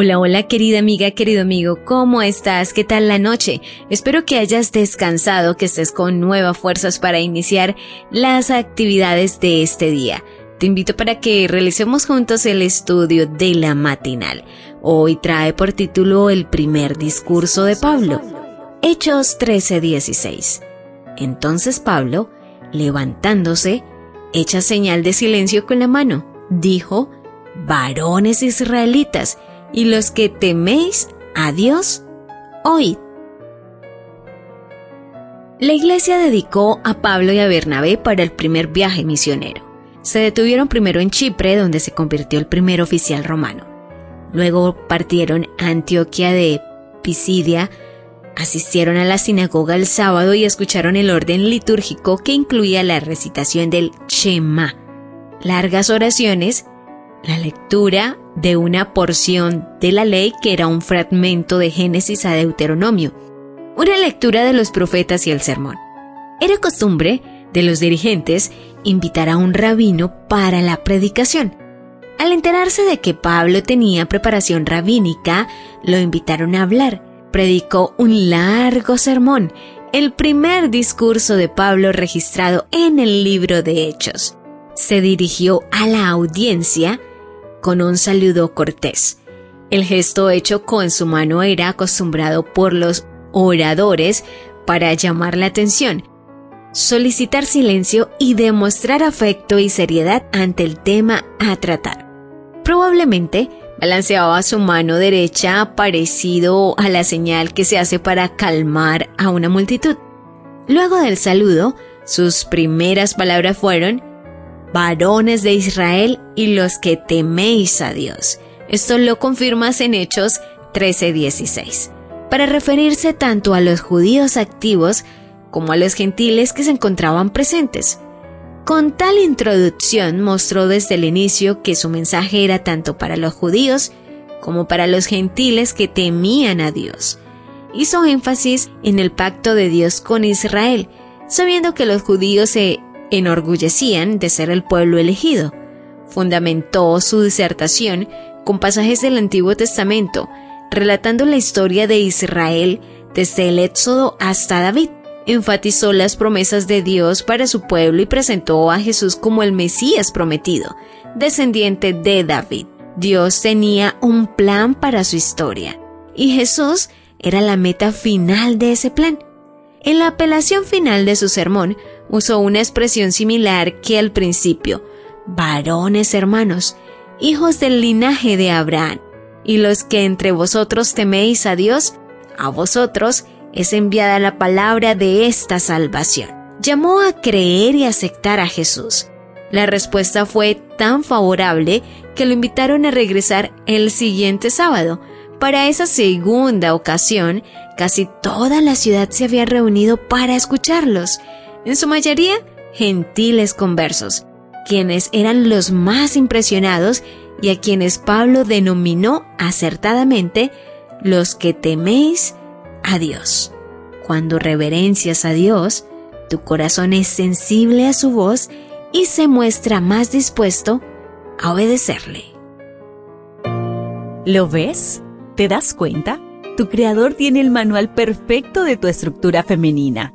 Hola, hola querida amiga, querido amigo, ¿cómo estás? ¿Qué tal la noche? Espero que hayas descansado, que estés con nuevas fuerzas para iniciar las actividades de este día. Te invito para que realicemos juntos el estudio de la matinal. Hoy trae por título el primer discurso de Pablo. Hechos 13:16. Entonces Pablo, levantándose, echa señal de silencio con la mano, dijo, varones israelitas, y los que teméis a Dios, oíd. La iglesia dedicó a Pablo y a Bernabé para el primer viaje misionero. Se detuvieron primero en Chipre, donde se convirtió el primer oficial romano. Luego partieron a Antioquia de Pisidia, asistieron a la sinagoga el sábado y escucharon el orden litúrgico que incluía la recitación del Shema, largas oraciones, la lectura de una porción de la ley que era un fragmento de Génesis a Deuteronomio, una lectura de los profetas y el sermón. Era costumbre de los dirigentes invitar a un rabino para la predicación. Al enterarse de que Pablo tenía preparación rabínica, lo invitaron a hablar. Predicó un largo sermón, el primer discurso de Pablo registrado en el libro de Hechos. Se dirigió a la audiencia con un saludo cortés. El gesto hecho con su mano era acostumbrado por los oradores para llamar la atención, solicitar silencio y demostrar afecto y seriedad ante el tema a tratar. Probablemente balanceaba su mano derecha parecido a la señal que se hace para calmar a una multitud. Luego del saludo, sus primeras palabras fueron varones de Israel y los que teméis a Dios. Esto lo confirmas en Hechos 13:16, para referirse tanto a los judíos activos como a los gentiles que se encontraban presentes. Con tal introducción mostró desde el inicio que su mensaje era tanto para los judíos como para los gentiles que temían a Dios. Hizo énfasis en el pacto de Dios con Israel, sabiendo que los judíos se enorgullecían de ser el pueblo elegido. Fundamentó su disertación con pasajes del Antiguo Testamento, relatando la historia de Israel desde el Éxodo hasta David. Enfatizó las promesas de Dios para su pueblo y presentó a Jesús como el Mesías prometido, descendiente de David. Dios tenía un plan para su historia, y Jesús era la meta final de ese plan. En la apelación final de su sermón, usó una expresión similar que al principio, varones hermanos, hijos del linaje de Abraham, y los que entre vosotros teméis a Dios, a vosotros es enviada la palabra de esta salvación. Llamó a creer y aceptar a Jesús. La respuesta fue tan favorable que lo invitaron a regresar el siguiente sábado. Para esa segunda ocasión, casi toda la ciudad se había reunido para escucharlos en su mayoría gentiles conversos, quienes eran los más impresionados y a quienes Pablo denominó acertadamente los que teméis a Dios. Cuando reverencias a Dios, tu corazón es sensible a su voz y se muestra más dispuesto a obedecerle. ¿Lo ves? ¿Te das cuenta? Tu creador tiene el manual perfecto de tu estructura femenina